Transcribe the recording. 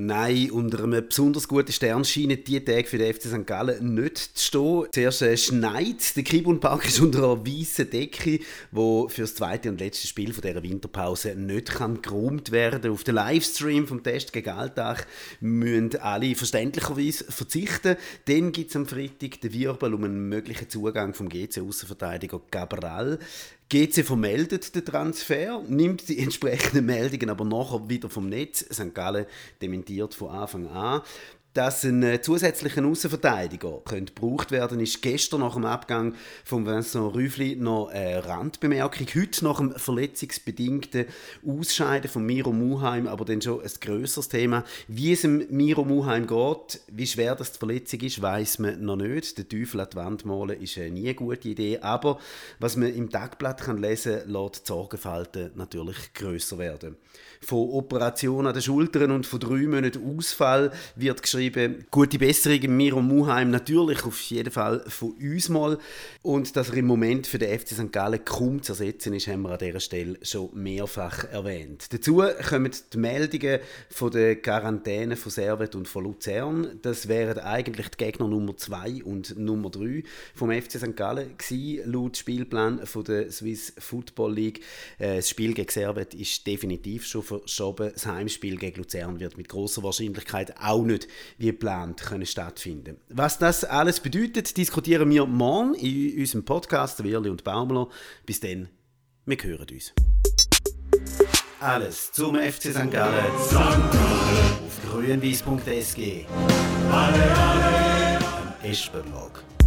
Nein, unter einem besonders guten Stern scheinen die Tage für den FC St. Gallen nicht zu stehen. Zuerst äh, schneit, der Kibun-Park ist unter einer weißen Decke, wo für das zweite und letzte Spiel von dieser Winterpause nicht kann geräumt werden Auf den Livestream vom Test gegen Alltag müssen alle verständlicherweise verzichten. Dann gibt es am Freitag den Wirbel um einen möglichen Zugang vom GC-Außenverteidiger Cabral. GC vermeldet den Transfer, nimmt die entsprechenden Meldungen aber nachher wieder vom Netz. St. Gallen dementiert von Anfang an dass ein zusätzlicher Außenverteidiger könnte gebraucht werden, ist gestern nach dem Abgang von Vincent Rüfli noch eine Randbemerkung. Heute nach dem verletzungsbedingten Ausscheiden von Miro Muheim, aber dann schon ein größeres Thema. Wie es dem Miro Muheim geht, wie schwer das die Verletzung ist, weiß man noch nicht. Der Teufel an die Wand malen ist nie eine gute Idee, aber was man im Tagblatt kann lesen kann, lässt die Sorgenfalten natürlich grösser werden. Von Operationen an den Schultern und von drei Monaten Ausfall wird geschrieben, geschrieben, gute Besserung Miro Muheim natürlich auf jeden Fall von uns mal. Und dass er im Moment für den FC St. Gallen kaum zu ersetzen ist, haben wir an dieser Stelle schon mehrfach erwähnt. Dazu kommen die Meldungen von der Quarantäne von Servet und von Luzern. Das wären eigentlich die Gegner Nummer 2 und Nummer 3 vom FC St. Gallen gewesen, laut Spielplan von der Swiss Football League. Äh, das Spiel gegen Servet ist definitiv schon verschoben. Das Heimspiel gegen Luzern wird mit großer Wahrscheinlichkeit auch nicht wie geplant können stattfinden Was das alles bedeutet, diskutieren wir morgen in unserem Podcast Wirli und Baumler. Bis dann, wir hören uns. Alles zum FC St. Gallen. St. Gallen. Auf grünwies.sg. Alle, alle. Am.